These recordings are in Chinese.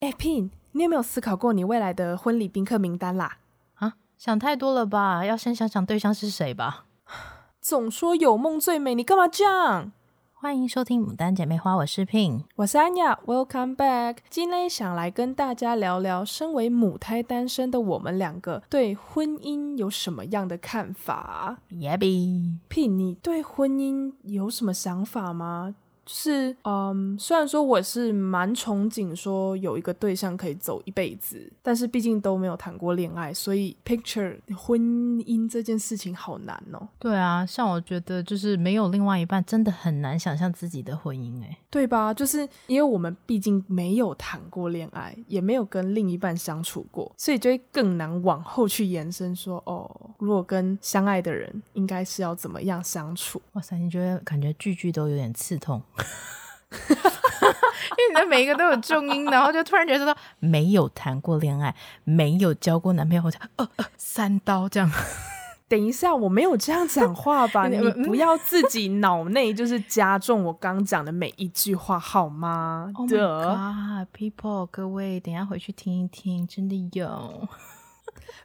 哎，Pin，你有没有思考过你未来的婚礼宾客名单啦？啊，想太多了吧？要先想想对象是谁吧。总说有梦最美，你干嘛这样？欢迎收听《牡丹姐妹花》，我是 Pin，我是安雅，Welcome back。今天想来跟大家聊聊，身为母胎单身的我们两个对婚姻有什么样的看法？Yeah，Pin，你对婚姻有什么想法吗？是，嗯，虽然说我是蛮憧憬说有一个对象可以走一辈子，但是毕竟都没有谈过恋爱，所以 picture 婚姻这件事情好难哦。对啊，像我觉得就是没有另外一半，真的很难想象自己的婚姻，哎，对吧？就是因为我们毕竟没有谈过恋爱，也没有跟另一半相处过，所以就会更难往后去延伸说，哦，如果跟相爱的人，应该是要怎么样相处？哇塞，你觉得感觉句句都有点刺痛。因为你的每一个都有重音，然后就突然觉得说没有谈过恋爱，没有交过男朋友，或者呃呃三刀这样。等一下，我没有这样讲话吧？你不要自己脑内就是加重我刚讲的每一句话好吗？对啊，people，各位等一下回去听一听，真的有。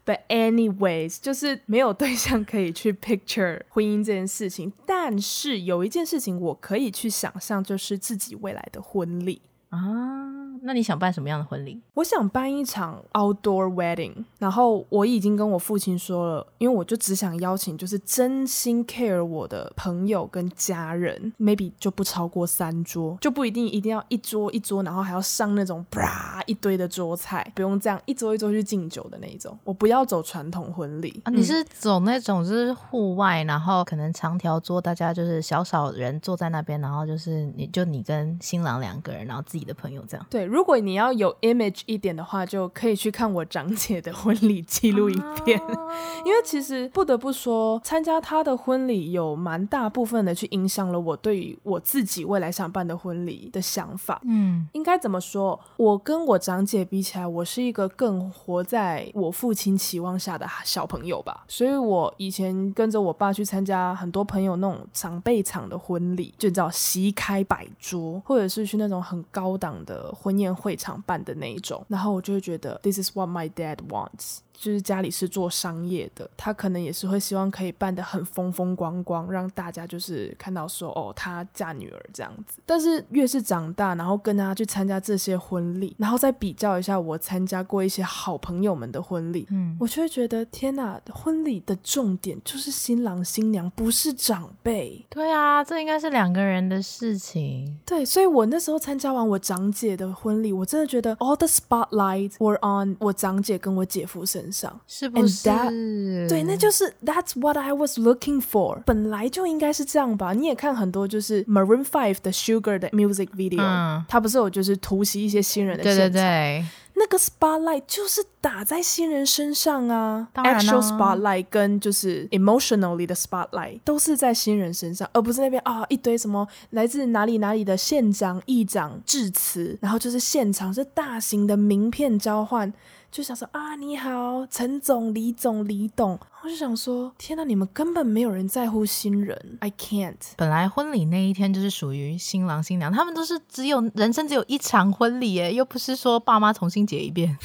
But anyways，就是没有对象可以去 picture 婚姻这件事情，但是有一件事情我可以去想象，就是自己未来的婚礼。啊。那你想办什么样的婚礼？我想办一场 outdoor wedding，然后我已经跟我父亲说了，因为我就只想邀请就是真心 care 我的朋友跟家人，maybe 就不超过三桌，就不一定一定要一桌一桌，然后还要上那种啪一堆的桌菜，不用这样一桌一桌去敬酒的那一种。我不要走传统婚礼啊，你是走那种就是户外，然后可能长条桌，大家就是小少人坐在那边，然后就是你就你跟新郎两个人，然后自己的朋友这样。对。如果你要有 image 一点的话，就可以去看我长姐的婚礼记录影片。啊、因为其实不得不说，参加她的婚礼有蛮大部分的去影响了我对于我自己未来想办的婚礼的想法。嗯，应该怎么说？我跟我长姐比起来，我是一个更活在我父亲期望下的小朋友吧。所以我以前跟着我爸去参加很多朋友那种长辈场的婚礼，就叫席开百桌，或者是去那种很高党的婚宴。会场办的那一种，然后我就会觉得，This is what my dad wants。就是家里是做商业的，他可能也是会希望可以办得很风风光光，让大家就是看到说哦，他嫁女儿这样子。但是越是长大，然后跟他去参加这些婚礼，然后再比较一下我参加过一些好朋友们的婚礼，嗯，我就会觉得天哪，婚礼的重点就是新郎新娘，不是长辈。对啊，这应该是两个人的事情。对，所以我那时候参加完我长姐的婚礼，我真的觉得 all the spotlights were on 我长姐跟我姐夫身上是不是？That, 对，那就是 That's what I was looking for。本来就应该是这样吧？你也看很多就是 Maroon Five 的 Sugar 的 music video，嗯，他不是有就是突袭一些新人的现场，对对对，那个 spotlight 就是打在新人身上啊。Actual spotlight 跟就是 emotionally 的 spotlight 都是在新人身上，而不是那边啊一堆什么来自哪里哪里的县长、议长致辞，然后就是现场是大型的名片交换。就想说啊，你好，陈总、李总、李董，我就想说，天哪，你们根本没有人在乎新人，I can't。本来婚礼那一天就是属于新郎新娘，他们都是只有人生只有一场婚礼，耶，又不是说爸妈重新结一遍。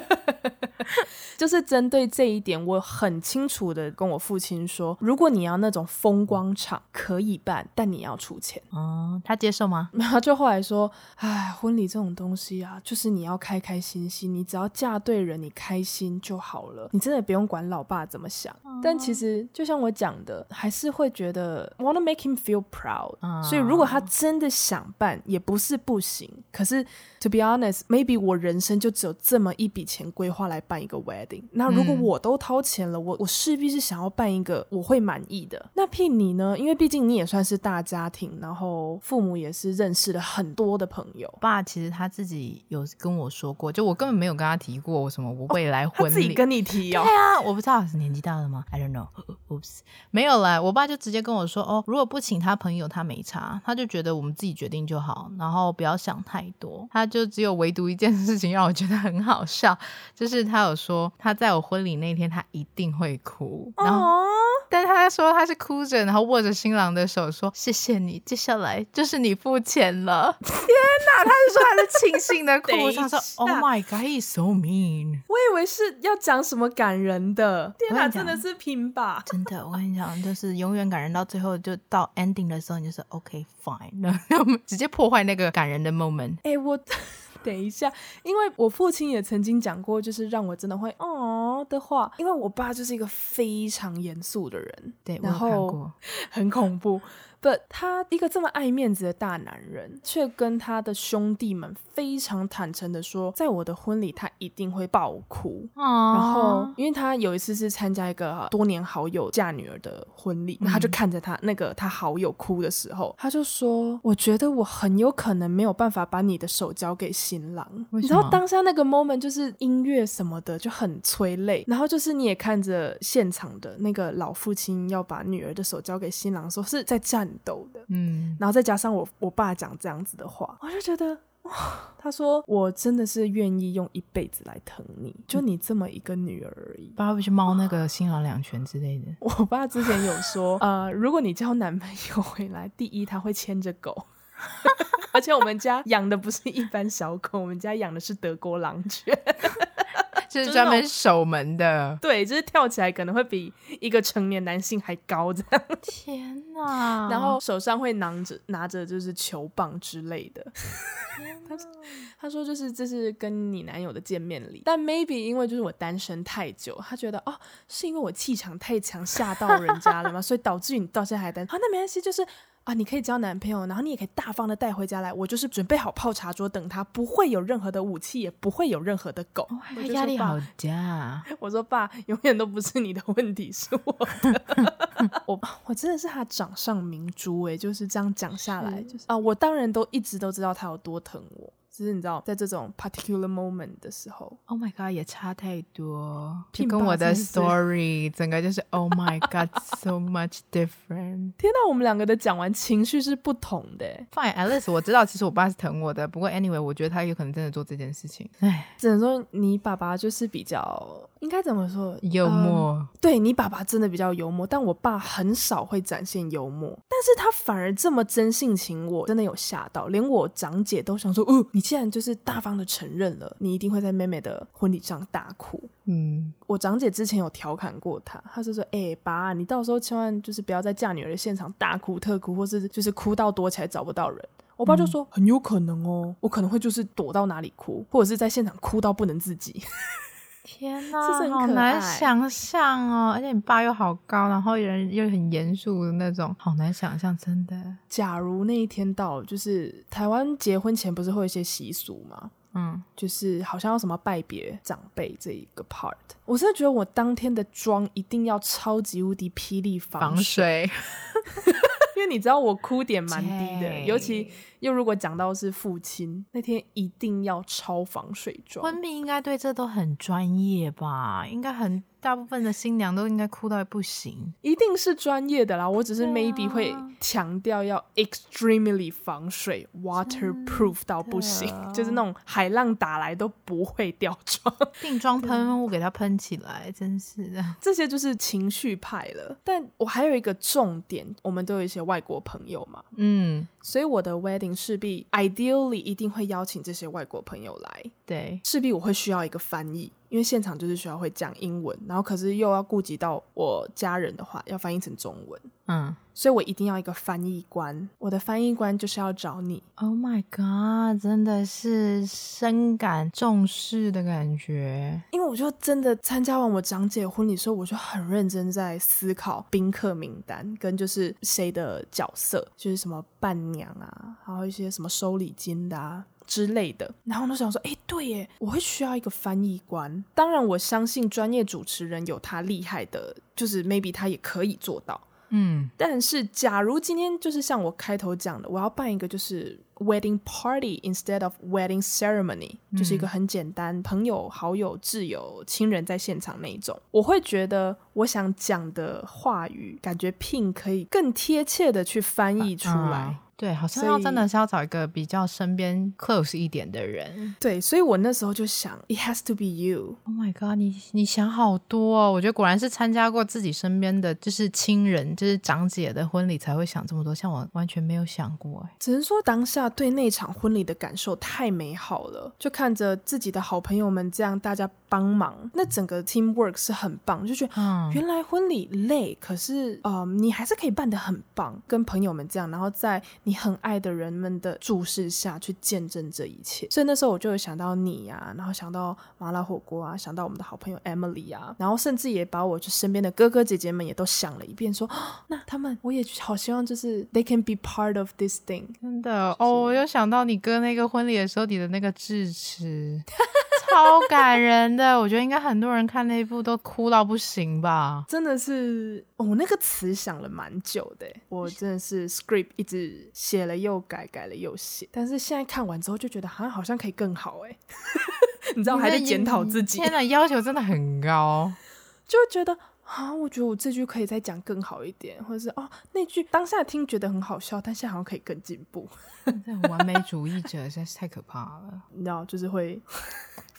就是针对这一点，我很清楚的跟我父亲说，如果你要那种风光场，可以办，但你要出钱。哦，他接受吗？然后就后来说，哎，婚礼这种东西啊，就是你要开开心心，你只要嫁对人，你开心就好了，你真的不用管老爸怎么想。哦、但其实就像我讲的，还是会觉得 wanna make him feel proud、哦。所以如果他真的想办，也不是不行。可是 to be honest，maybe 我人生就只有这么一笔钱规划来办一个 wedding。那如果我都掏钱了，嗯、我我势必是想要办一个我会满意的。那 Pin 你呢？因为毕竟你也算是大家庭，然后父母也是认识了很多的朋友。爸其实他自己有跟我说过，就我根本没有跟他提过我什么我未来婚礼、自己跟你提哦？对啊，我不知道是年纪大了吗？I don't know。Oops，没有啦。我爸就直接跟我说，哦，如果不请他朋友，他没差，他就觉得我们自己决定就好，然后不要想太多。他就只有唯独一件事情让我觉得很好笑，就是他有说。他在我婚礼那天，他一定会哭。然后，但是他说他是哭着，然后握着新郎的手说：“谢谢你，接下来就是你付钱了。”天哪，他是说他是庆幸的哭，他说：“Oh my God, he's so mean。”我以为是要讲什么感人的，天哪，真的是拼吧？真的，我跟你讲，就是永远感人到最后，就到 ending 的时候，你就是 OK fine，然后 直接破坏那个感人的 moment。哎，我。等一下，因为我父亲也曾经讲过，就是让我真的会哦的话。因为我爸就是一个非常严肃的人，对，然后 很恐怖。But 他一个这么爱面子的大男人，却跟他的兄弟们非常坦诚的说，在我的婚礼他一定会爆哭。哦。然后，因为他有一次是参加一个多年好友嫁女儿的婚礼，嗯、他就看着他那个他好友哭的时候，他就说：“我觉得我很有可能没有办法把你的手交给新郎。”你知道当下那个 moment 就是音乐什么的就很催泪，然后就是你也看着现场的那个老父亲要把女儿的手交给新郎说，是在站。抖的，嗯，然后再加上我我爸讲这样子的话，我就觉得哇，他说我真的是愿意用一辈子来疼你，就你这么一个女儿而已。爸爸不去猫那个新郎两拳之类的。我爸之前有说，呃，如果你交男朋友回来，第一他会牵着狗，而且我们家养的不是一般小狗，我们家养的是德国狼犬。就是专门守门的，对，就是跳起来可能会比一个成年男性还高这样。天哪！然后手上会拿着拿着就是球棒之类的。他他说就是这是跟你男友的见面礼，但 maybe 因为就是我单身太久，他觉得哦是因为我气场太强吓到人家了吗？所以导致你到现在还单身。好，那没关系，就是。啊，你可以交男朋友，然后你也可以大方的带回家来。我就是准备好泡茶桌等他，不会有任何的武器，也不会有任何的狗。哦、压力好大。我说爸，永远都不是你的问题，是我的。我我真的是他掌上明珠哎，就是这样讲下来，就是啊，我当然都一直都知道他有多疼我。只是你知道，在这种 particular moment 的时候，Oh my God，也差太多，就跟我的 story 整个就是 Oh my God，so much different。天哪，我们两个的讲完情绪是不同的。Fine，at least 我知道，其实我爸是疼我的。不过 anyway，我觉得他有可能真的做这件事情。唉，只能说你爸爸就是比较。应该怎么说？幽默。嗯、对，你爸爸真的比较幽默，但我爸很少会展现幽默，但是他反而这么真性情，我真的有吓到，连我长姐都想说：“哦、呃，你既然就是大方的承认了，你一定会在妹妹的婚礼上大哭。”嗯，我长姐之前有调侃过她，她就说：“哎、欸，爸，你到时候千万就是不要在嫁女儿的现场大哭特哭，或是就是哭到躲起来找不到人。”我爸就说：“嗯、很有可能哦，我可能会就是躲到哪里哭，或者是在现场哭到不能自己。”天呐，好难想象哦！而且你爸又好高，然后人又很严肃的那种，好难想象，真的。假如那一天到了，就是台湾结婚前不是会有一些习俗吗？嗯，就是好像要什么拜别长辈这一个 part，我真的觉得我当天的妆一定要超级无敌霹雳防水。防水 因为你知道我哭点蛮低的，尤其又如果讲到是父亲那天，一定要超防水妆。婚礼应该对这都很专业吧？应该很。大部分的新娘都应该哭到不行，一定是专业的啦。我只是 maybe 会强调要 extremely 防水，waterproof 到不行，就是那种海浪打来都不会掉妆。定妆喷雾给它喷起来，真是的。这些就是情绪派了。但我还有一个重点，我们都有一些外国朋友嘛，嗯，所以我的 wedding 势必 ideally 一定会邀请这些外国朋友来，对，势必我会需要一个翻译。因为现场就是需要会讲英文，然后可是又要顾及到我家人的话，要翻译成中文，嗯，所以我一定要一个翻译官。我的翻译官就是要找你。Oh my god，真的是深感重视的感觉。因为我就真的参加完我长姐婚礼的时候，我就很认真在思考宾客名单跟就是谁的角色，就是什么伴娘啊，还有一些什么收礼金的啊。之类的，然后我就想说，哎，对耶，我会需要一个翻译官。当然，我相信专业主持人有他厉害的，就是 maybe 他也可以做到。嗯，但是假如今天就是像我开头讲的，我要办一个就是 wedding party instead of wedding ceremony，嗯，就是一个很简单，朋友、好友、挚友、亲人在现场那一种，我会觉得我想讲的话语，感觉 Pin 可以更贴切的去翻译出来。啊对，好像要真的是要找一个比较身边 close 一点的人。对，所以我那时候就想，it has to be you。Oh my god，你你想好多哦！我觉得果然是参加过自己身边的就是亲人，就是长姐的婚礼才会想这么多，像我完全没有想过哎。只能说当下对那场婚礼的感受太美好了，就看着自己的好朋友们这样大家帮忙，那整个 teamwork 是很棒，就觉得原来婚礼累，可是呃你还是可以办得很棒，跟朋友们这样，然后在。你很爱的人们的注视下去见证这一切，所以那时候我就有想到你呀、啊，然后想到麻辣火锅啊，想到我们的好朋友 Emily 啊，然后甚至也把我就身边的哥哥姐姐们也都想了一遍，说那他们我也好希望就是 they can be part of this thing。真的哦，我又想到你哥那个婚礼的时候，你的那个致辞。超感人的，我觉得应该很多人看那一部都哭到不行吧？真的是，我、哦、那个词想了蛮久的，我真的是 script 一直写了又改，改了又写，但是现在看完之后就觉得好像好像可以更好哎，你知道，还在检讨自己。天哪，要求真的很高，就会觉得啊，我觉得我这句可以再讲更好一点，或者是哦，那句当下听觉得很好笑，但现在好像可以更进步。完美主义者实在是太可怕了，你知道，就是会。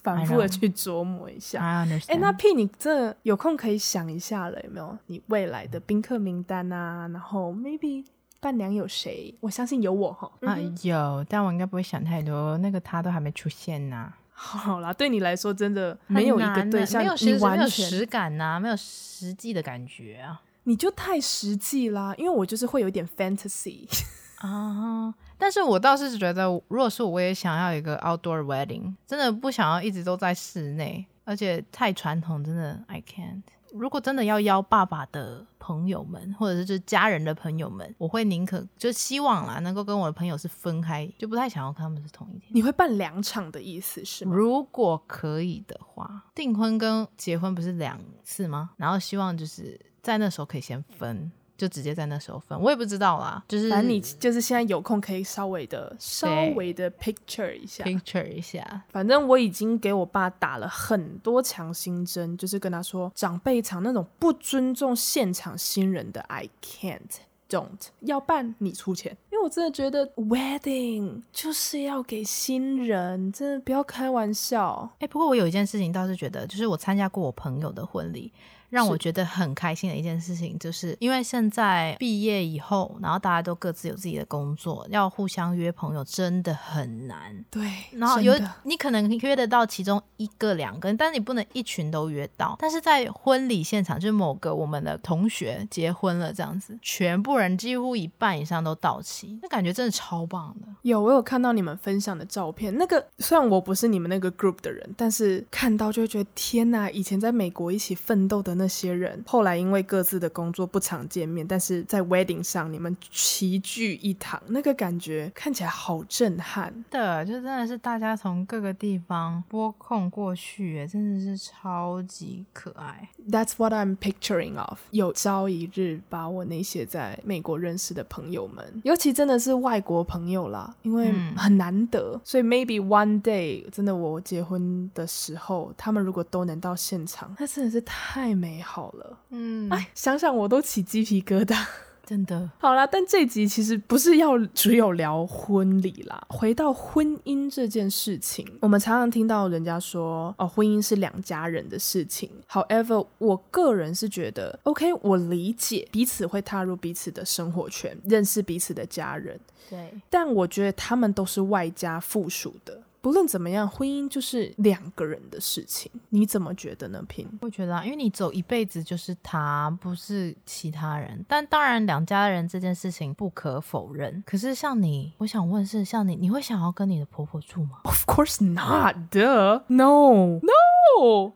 反复的去琢磨一下。哎、欸，那 P，你这有空可以想一下了，有没有？你未来的宾客名单啊，然后 maybe 伴娘有谁？我相信有我哈。啊，有，但我应该不会想太多。那个他都还没出现呢、啊。好啦，对你来说真的没有一个对象，没有实感呐、啊，没有实际的感觉啊。你就太实际啦，因为我就是会有点 fantasy 啊。但是我倒是觉得，如果是我，我也想要一个 outdoor wedding，真的不想要一直都在室内，而且太传统，真的 I can't。如果真的要邀爸爸的朋友们，或者是就是家人的朋友们，我会宁可就希望啦，能够跟我的朋友是分开，就不太想要跟他们是同一天。你会办两场的意思是吗？如果可以的话，订婚跟结婚不是两次吗？然后希望就是在那时候可以先分。就直接在那时候分，我也不知道啦。就是反正你就是现在有空可以稍微的稍微的 picture 一下，picture 一下。反正我已经给我爸打了很多强心针，就是跟他说，长辈场那种不尊重现场新人的，I can't don't 要办你出钱，因为我真的觉得 wedding 就是要给新人，真的不要开玩笑。哎、欸，不过我有一件事情倒是觉得，就是我参加过我朋友的婚礼。让我觉得很开心的一件事情，就是因为现在毕业以后，然后大家都各自有自己的工作，要互相约朋友真的很难。对，然后有你可能约得到其中一个两个，但是你不能一群都约到。但是在婚礼现场，就是某个我们的同学结婚了这样子，全部人几乎一半以上都到齐，那感觉真的超棒的。有，我有看到你们分享的照片，那个虽然我不是你们那个 group 的人，但是看到就会觉得天哪，以前在美国一起奋斗的。那些人后来因为各自的工作不常见面，但是在 wedding 上你们齐聚一堂，那个感觉看起来好震撼。的，就真的是大家从各个地方拨空过去，哎，真的是超级可爱。That's what I'm picturing of。有朝一日把我那些在美国认识的朋友们，尤其真的是外国朋友啦，因为很难得，嗯、所以 maybe one day 真的我结婚的时候，他们如果都能到现场，那真的是太美。美好了，嗯，哎，想想我都起鸡皮疙瘩，真的。好啦，但这集其实不是要只有聊婚礼啦，回到婚姻这件事情，我们常常听到人家说，哦，婚姻是两家人的事情。However，我个人是觉得，OK，我理解彼此会踏入彼此的生活圈，认识彼此的家人，对，但我觉得他们都是外加附属的。无论怎么样，婚姻就是两个人的事情。你怎么觉得呢，Pin？我觉得啊，因为你走一辈子就是他，不是其他人。但当然，两家人这件事情不可否认。可是像你，我想问是，像你，你会想要跟你的婆婆住吗？Of course not. Duh. No. No.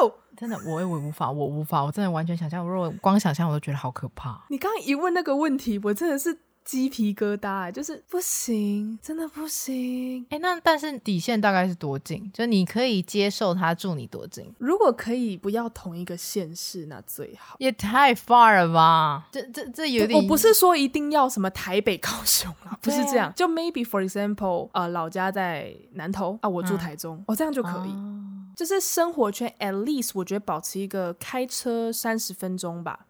No. 真的，我也我无法，我无法，我真的完全想象。如果光想象，我都觉得好可怕。你刚刚一问那个问题，我真的是。鸡皮疙瘩，就是不行，真的不行。哎，那但是底线大概是多近？就你可以接受他住你多近？如果可以不要同一个县市，那最好。也太 far 了吧？这这这有点……我不是说一定要什么台北 高雄啊，不是这样。就 maybe for example，呃，老家在南投啊，我住台中，哦，这样就可以。就是生活圈，at least 我觉得保持一个开车三十分钟吧。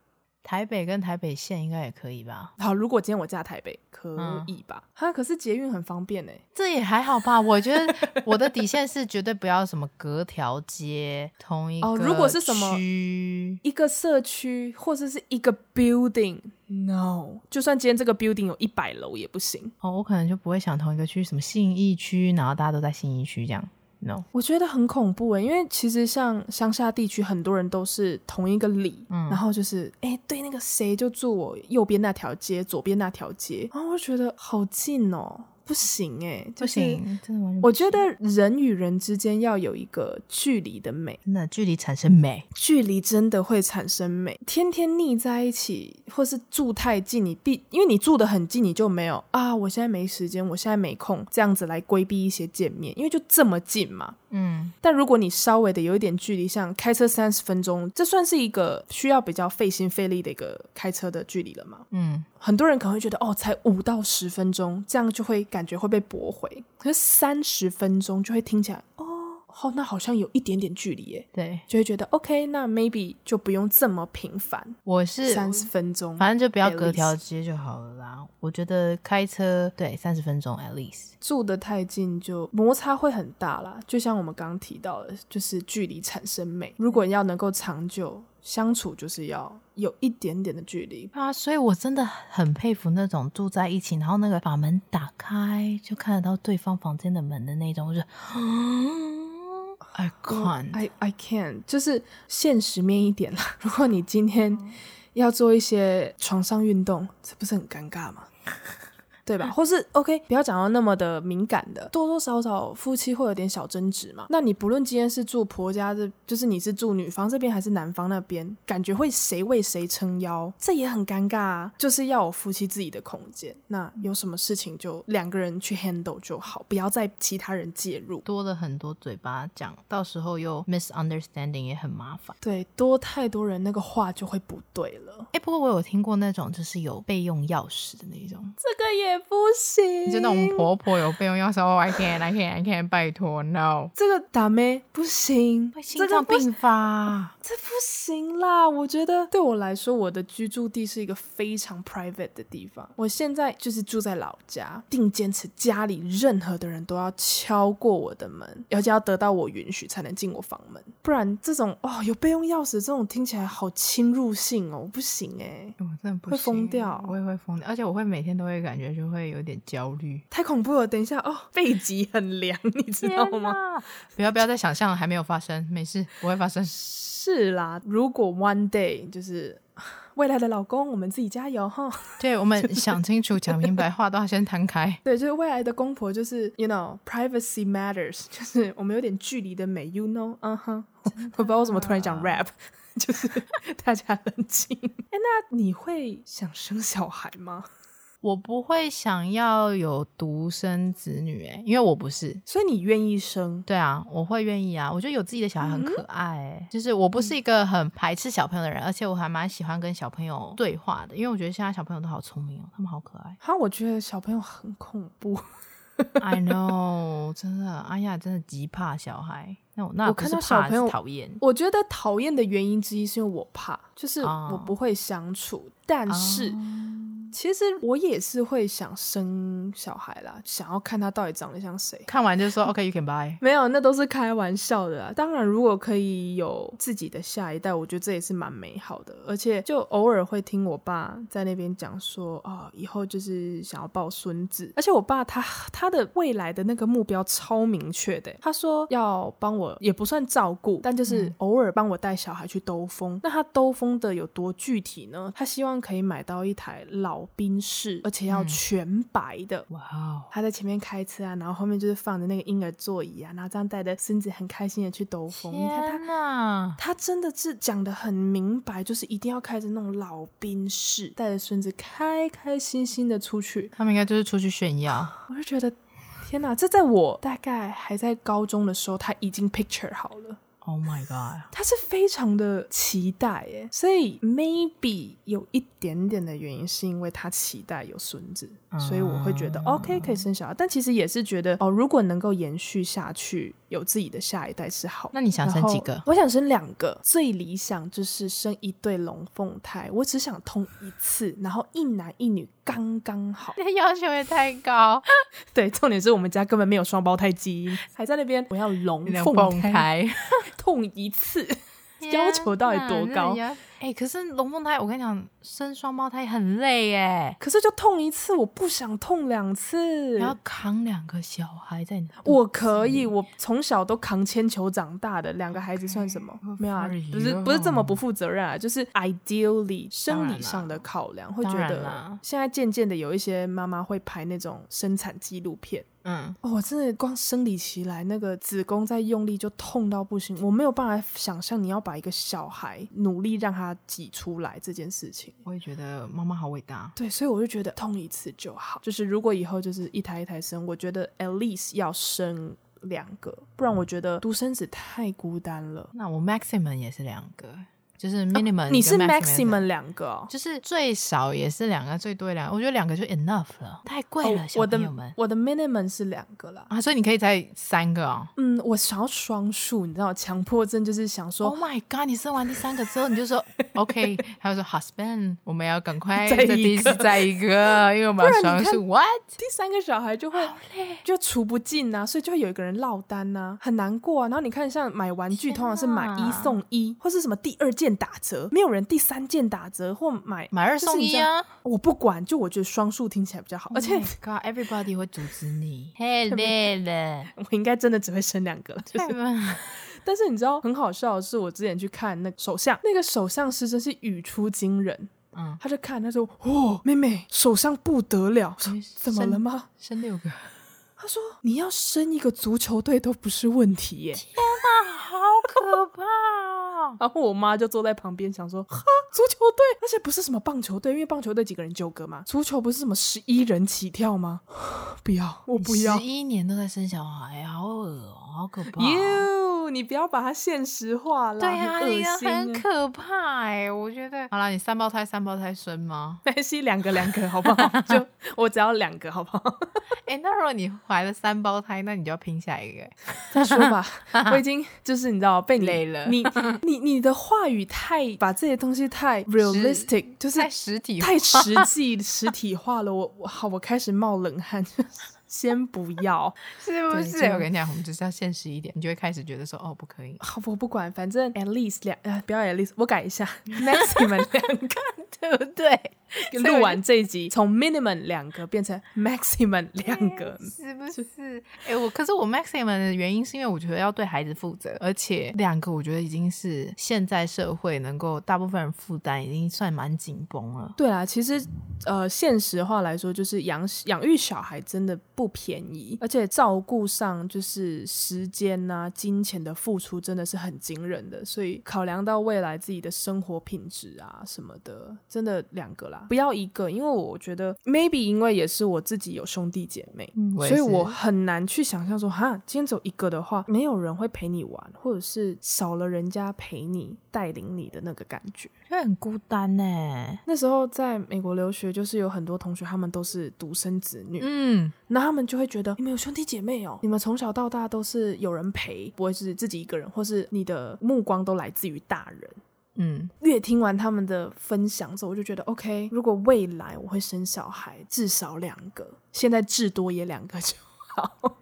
台北跟台北县应该也可以吧？好，如果今天我嫁台北，可以吧？哈、嗯，可是捷运很方便呢。这也还好吧？我觉得 我的底线是绝对不要什么隔条街同一个哦，如果是什么一个社区或者是一个 building，no，就算今天这个 building 有一百楼也不行。哦，我可能就不会想同一个区，什么信义区，然后大家都在信义区这样。No. 我觉得很恐怖诶，因为其实像乡下地区，很多人都是同一个里，嗯、然后就是哎，对那个谁就住我右边那条街，左边那条街，然后我觉得好近哦。不行哎、欸，就是、不行，真的。我觉得人与人之间要有一个距离的美，真的距离产生美，距离真的会产生美。天天腻在一起，或是住太近，你必因为你住的很近，你就没有啊，我现在没时间，我现在没空，这样子来规避一些见面，因为就这么近嘛。嗯，但如果你稍微的有一点距离，像开车三十分钟，这算是一个需要比较费心费力的一个开车的距离了吗？嗯，很多人可能会觉得哦，才五到十分钟，这样就会感觉会被驳回，可是三十分钟就会听起来哦。哦，那好像有一点点距离耶，对，就会觉得 OK，那 maybe 就不用这么频繁。我是三十分钟，反正就不要隔条街就好了啦。我觉得开车对三十分钟 at least，住得太近就摩擦会很大啦。就像我们刚刚提到的，就是距离产生美。如果要能够长久相处，就是要有一点点的距离啊。所以我真的很佩服那种住在一起，然后那个把门打开就看得到对方房间的门的那种，就。I can't. I I can't. 就是现实面一点啦。如果你今天要做一些床上运动，这不是很尴尬吗？对吧？或是 OK，不要讲到那么的敏感的，多多少少夫妻会有点小争执嘛。那你不论今天是住婆家这，就是你是住女方这边还是男方那边，感觉会谁为谁撑腰，这也很尴尬啊。就是要有夫妻自己的空间，那有什么事情就两个人去 handle 就好，不要再其他人介入。多了很多嘴巴讲，到时候又 misunderstanding 也很麻烦。对，多太多人那个话就会不对了。哎、欸，不过我有听过那种就是有备用钥匙的那种，这个也。不行，就那种婆婆有备用钥匙，I can't, I can't, I can't，拜托，no，这个打咩不行，会心脏病发，这不行啦。我觉得对我来说，我的居住地是一个非常 private 的地方。我现在就是住在老家，定坚持家里任何的人都要敲过我的门，而且要得到我允许才能进我房门，不然这种哦有备用钥匙这种听起来好侵入性哦，不行哎，我真的不行，会疯掉，我也会疯掉，而且我会每天都会感觉就会有点焦虑，太恐怖了。等一下哦，背脊很凉，你知道吗？不要不要再想象，还没有发生，没事，不会发生。是啦，如果 one day 就是 未来的老公，我们自己加油哈。对，我们想清楚、讲明白，话都要先摊开。对，就是未来的公婆，就是 you know privacy matters，就是我们有点距离的美，you know，嗯哼。我不知道为什么突然讲 rap，就是大家冷静。哎，那你会想生小孩吗？我不会想要有独生子女，哎，因为我不是，所以你愿意生？对啊，我会愿意啊，我觉得有自己的小孩很可爱，哎，就是我不是一个很排斥小朋友的人，而且我还蛮喜欢跟小朋友对话的，因为我觉得现在小朋友都好聪明哦，他们好可爱。哈，我觉得小朋友很恐怖，I know，真的，哎呀，真的极怕小孩。那我那我看到小朋友讨厌，我觉得讨厌的原因之一是因为我怕，就是我不会相处，oh. 但是。Oh. 其实我也是会想生小孩啦，想要看他到底长得像谁。看完就说 OK，you can buy。没有，那都是开玩笑的啊。当然，如果可以有自己的下一代，我觉得这也是蛮美好的。而且，就偶尔会听我爸在那边讲说，哦，以后就是想要抱孙子。而且，我爸他他的未来的那个目标超明确的，他说要帮我，也不算照顾，但就是偶尔帮我带小孩去兜风。嗯。那他兜风的有多具体呢？他希望可以买到一台老。宾士，而且要全白的。哇哦！他在前面开车啊，然后后面就是放着那个婴儿座椅啊，然后这样带着孙子很开心的去兜风。你看他，他真的是讲的很明白，就是一定要开着那种老宾士，带着孙子开开心心的出去。他们应该就是出去炫耀。我就觉得，天哪！这在我大概还在高中的时候，他已经 picture 好了。Oh my god！他是非常的期待耶，所以 maybe 有一点点的原因是因为他期待有孙子，嗯、所以我会觉得 OK 可以生小孩，但其实也是觉得哦，如果能够延续下去。有自己的下一代是好。那你想生几个？我想生两个，最理想就是生一对龙凤胎。我只想通一次，然后一男一女刚刚好。那要求也太高。对，重点是我们家根本没有双胞胎基因，还在那边我要龙凤胎，痛一次。要求到底多高？哎、欸，可是龙凤胎，我跟你讲，生双胞胎很累哎。可是就痛一次，我不想痛两次。你要扛两个小孩在你，我可以，我从小都扛铅球长大的，两个孩子算什么？Okay, 没有啊，不是不是这么不负责任啊，就是 ideally 生理上的考量，会觉得现在渐渐的有一些妈妈会拍那种生产纪录片。嗯，哦，我真的光生理期来那个子宫在用力就痛到不行，我没有办法想象你要把一个小孩努力让他挤出来这件事情。我也觉得妈妈好伟大。对，所以我就觉得痛一次就好。就是如果以后就是一台一台生，我觉得 at least 要生两个，不然我觉得独生子太孤单了。那我 maximum 也是两个。就是 minimum，、哦、你是 maximum 两个、哦，就是最少也是两个，最多两个，我觉得两个就 enough 了，太贵了。我的我的 minimum 是两个了啊，所以你可以再三个啊、哦。嗯，我想要双数，你知道，强迫症就是想说，Oh my god，你生完第三个之后，你就说 OK，还有说 husband，我们要赶快再第四再一个，因为我们要双数。What？第三个小孩就会就除不尽啊，所以就会有一个人落单啊，很难过啊。然后你看，像买玩具，通常是买一送一，或是什么第二件。打折，没有人第三件打折或买买二送一啊！我不管，就我觉得双数听起来比较好，oh、而且 everybody 会阻止你，太累了。我应该真的只会生两个，就是。但是你知道很好笑的是，我之前去看那个首相，那个首相师真是语出惊人。嗯，他就看他说：“哦，妹妹，首相不得了，怎么了吗？生，六个。”他说：“你要生一个足球队都不是问题耶！”天哪，好可怕！然后我妈就坐在旁边想说：“哈，足球队，而且不是什么棒球队，因为棒球队几个人九个嘛，足球不是什么十一人起跳吗？不要，我不要，十一年都在生小孩，好恶哦，好可怕。” You 你不要把它现实化了，对啊，很恶心，很可怕哎！我觉得，好了，你三胞胎三胞胎生吗？没关系，两个两个好不好？就我只要两个好不好？哎、欸，那如果你怀了三胞胎，那你就要拼下一个。再说吧，我已经就是你知道被你累了，你你你的话语太把这些东西太 realistic，就是太实体化，太实际实体化了。我我好，我开始冒冷汗。先不要，是不是？我跟你讲，我们就是要现实一点，你就会开始觉得说，哦，不可以。好，我不管，反正 at least 两，呃，不要 at least，我改一下，next 你们两个，对不对？录完这一集，从 minimum 两个变成 maximum 两个，是不是？哎、欸，我可是我 maximum 的原因是因为我觉得要对孩子负责，而且两个我觉得已经是现在社会能够大部分人负担已经算蛮紧绷了。对啊，其实呃，现实话来说，就是养养育小孩真的不便宜，而且照顾上就是时间啊、金钱的付出真的是很惊人的，所以考量到未来自己的生活品质啊什么的，真的两个啦，不要一个，因为我觉得 maybe 因为也是我自己有兄弟姐妹，嗯、所以我很难去想象说哈，今天走一个的话，没有人会陪你玩，或者是少了人家陪你带领你的那个感觉，会很孤单呢。那时候在美国留学，就是有很多同学他们都是独生子女，嗯，那。他们就会觉得你们有兄弟姐妹哦，你们从小到大都是有人陪，不会是自己一个人，或是你的目光都来自于大人。嗯，越听完他们的分享之后，我就觉得 OK。如果未来我会生小孩，至少两个，现在至多也两个就好，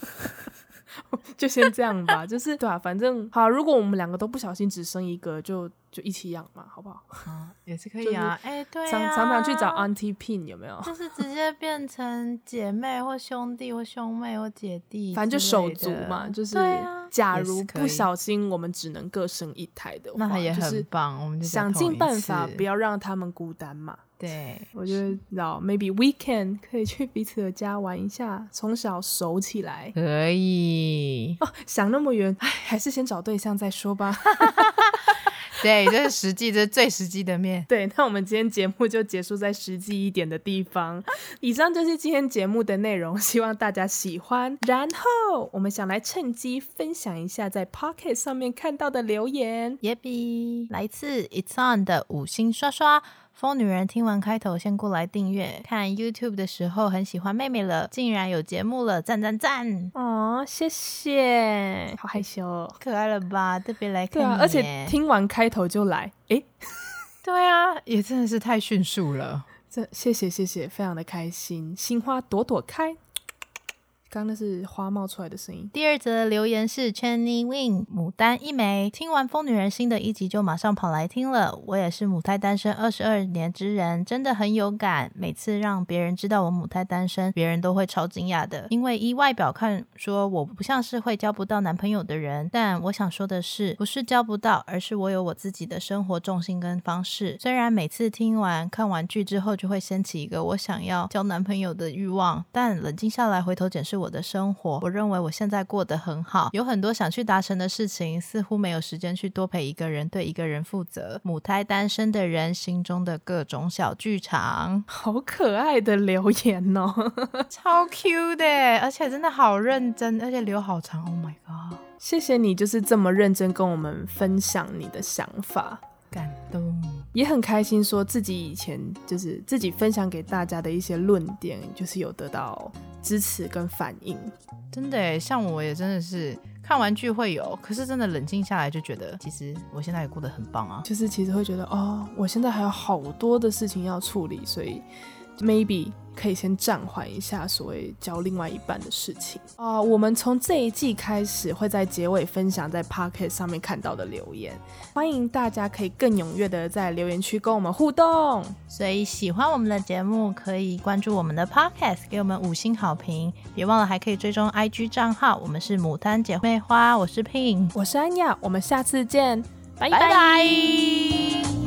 就先这样吧。就是对啊，反正好，如果我们两个都不小心只生一个，就。就一起养嘛，好不好？嗯，也是可以啊。哎、欸，对啊，常常常去找 Auntie Pin 有没有？就是直接变成姐妹或兄弟或兄妹或姐弟，反正就手足嘛。就是，假如不小心我们只能各生一胎的话，那也很棒。我们就想尽办法不要让他们孤单嘛。对，我觉得，老 maybe weekend 可以去彼此的家玩一下，从小熟起来。可以哦，想那么远，哎，还是先找对象再说吧。对，这是实际，这是最实际的面对，那我们今天节目就结束在实际一点的地方。以上就是今天节目的内容，希望大家喜欢。然后我们想来趁机分享一下在 Pocket 上面看到的留言。耶比，来自 It's On 的五星刷刷。疯女人听完开头先过来订阅，看 YouTube 的时候很喜欢妹妹了，竟然有节目了，赞赞赞！哦，谢谢，好害羞哦，可爱了吧？特别来看啊，而且听完开头就来，诶，对啊，也真的是太迅速了，这谢谢谢谢，非常的开心，心花朵朵开。刚那是花冒出来的声音。第二则留言是 Chenny Win 牡丹一枚，听完疯女人新的一集就马上跑来听了。我也是母胎单身二十二年之人，真的很有感。每次让别人知道我母胎单身，别人都会超惊讶的，因为依外表看，说我不像是会交不到男朋友的人。但我想说的是，不是交不到，而是我有我自己的生活重心跟方式。虽然每次听完看完剧之后，就会掀起一个我想要交男朋友的欲望，但冷静下来回头检视我。我的生活，我认为我现在过得很好，有很多想去达成的事情，似乎没有时间去多陪一个人，对一个人负责。母胎单身的人心中的各种小剧场，好可爱的留言哦，超 Q 的，而且真的好认真，而且留好长。Oh my god！谢谢你，就是这么认真跟我们分享你的想法。感动，也很开心，说自己以前就是自己分享给大家的一些论点，就是有得到支持跟反应。真的，像我也真的是看完剧会有，可是真的冷静下来就觉得，其实我现在也过得很棒啊。就是其实会觉得，哦，我现在还有好多的事情要处理，所以 maybe。可以先暂缓一下所谓交另外一半的事情啊、呃。我们从这一季开始会在结尾分享在 Pocket 上面看到的留言，欢迎大家可以更踊跃的在留言区跟我们互动。所以喜欢我们的节目，可以关注我们的 Podcast，给我们五星好评。别忘了还可以追踪 IG 账号，我们是牡丹姐妹花，我是 Pin，我是安雅，我们下次见，拜拜。拜拜。